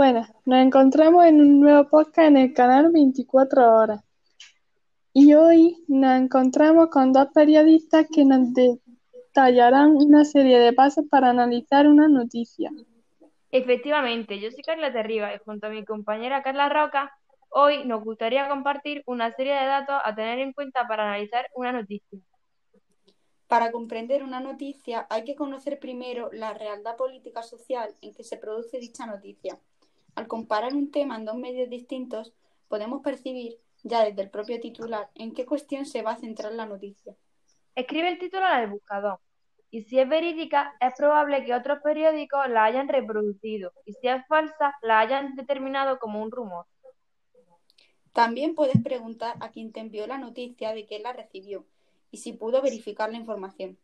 Buenas, nos encontramos en un nuevo podcast en el canal 24 horas. Y hoy nos encontramos con dos periodistas que nos detallarán una serie de pasos para analizar una noticia. Efectivamente, yo soy Carla Terriba y junto a mi compañera Carla Roca, hoy nos gustaría compartir una serie de datos a tener en cuenta para analizar una noticia. Para comprender una noticia hay que conocer primero la realidad política social en que se produce dicha noticia. Al comparar un tema en dos medios distintos, podemos percibir, ya desde el propio titular, en qué cuestión se va a centrar la noticia. Escribe el titular al buscador y si es verídica, es probable que otros periódicos la hayan reproducido y si es falsa, la hayan determinado como un rumor. También puedes preguntar a quien te envió la noticia de quién la recibió y si pudo verificar la información.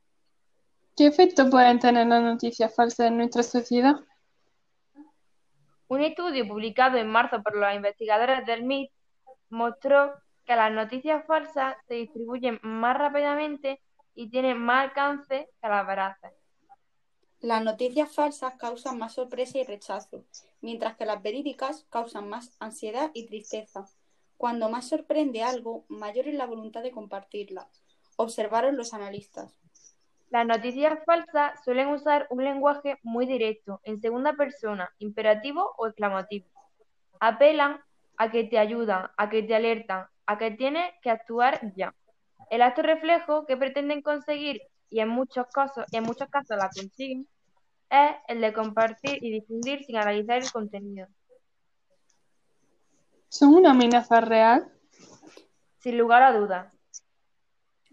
¿Qué efecto pueden tener las noticias falsas en nuestra sociedad? Un estudio publicado en marzo por los investigadores del MIT mostró que las noticias falsas se distribuyen más rápidamente y tienen más alcance que las veraces. Las noticias falsas causan más sorpresa y rechazo, mientras que las verídicas causan más ansiedad y tristeza. Cuando más sorprende algo, mayor es la voluntad de compartirla, observaron los analistas. Las noticias falsas suelen usar un lenguaje muy directo, en segunda persona, imperativo o exclamativo. Apelan a que te ayudan, a que te alertan, a que tienes que actuar ya. El acto reflejo que pretenden conseguir, y en muchos casos, y en muchos casos la consiguen, es el de compartir y difundir sin analizar el contenido. ¿Son una amenaza real? Sin lugar a dudas.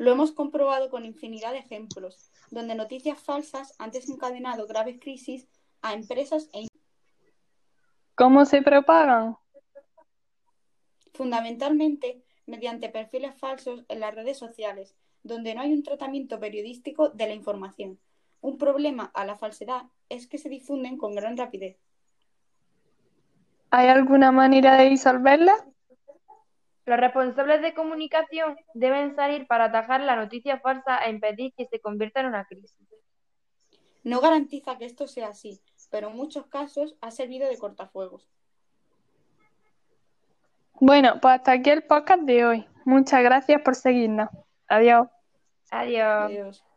Lo hemos comprobado con infinidad de ejemplos, donde noticias falsas han desencadenado graves crisis a empresas e ¿Cómo se propagan? Fundamentalmente mediante perfiles falsos en las redes sociales, donde no hay un tratamiento periodístico de la información. Un problema a la falsedad es que se difunden con gran rapidez. ¿Hay alguna manera de disolverla? Los responsables de comunicación deben salir para atajar la noticia falsa e impedir que se convierta en una crisis. No garantiza que esto sea así, pero en muchos casos ha servido de cortafuegos. Bueno, pues hasta aquí el podcast de hoy. Muchas gracias por seguirnos. Adiós. Adiós. Adiós.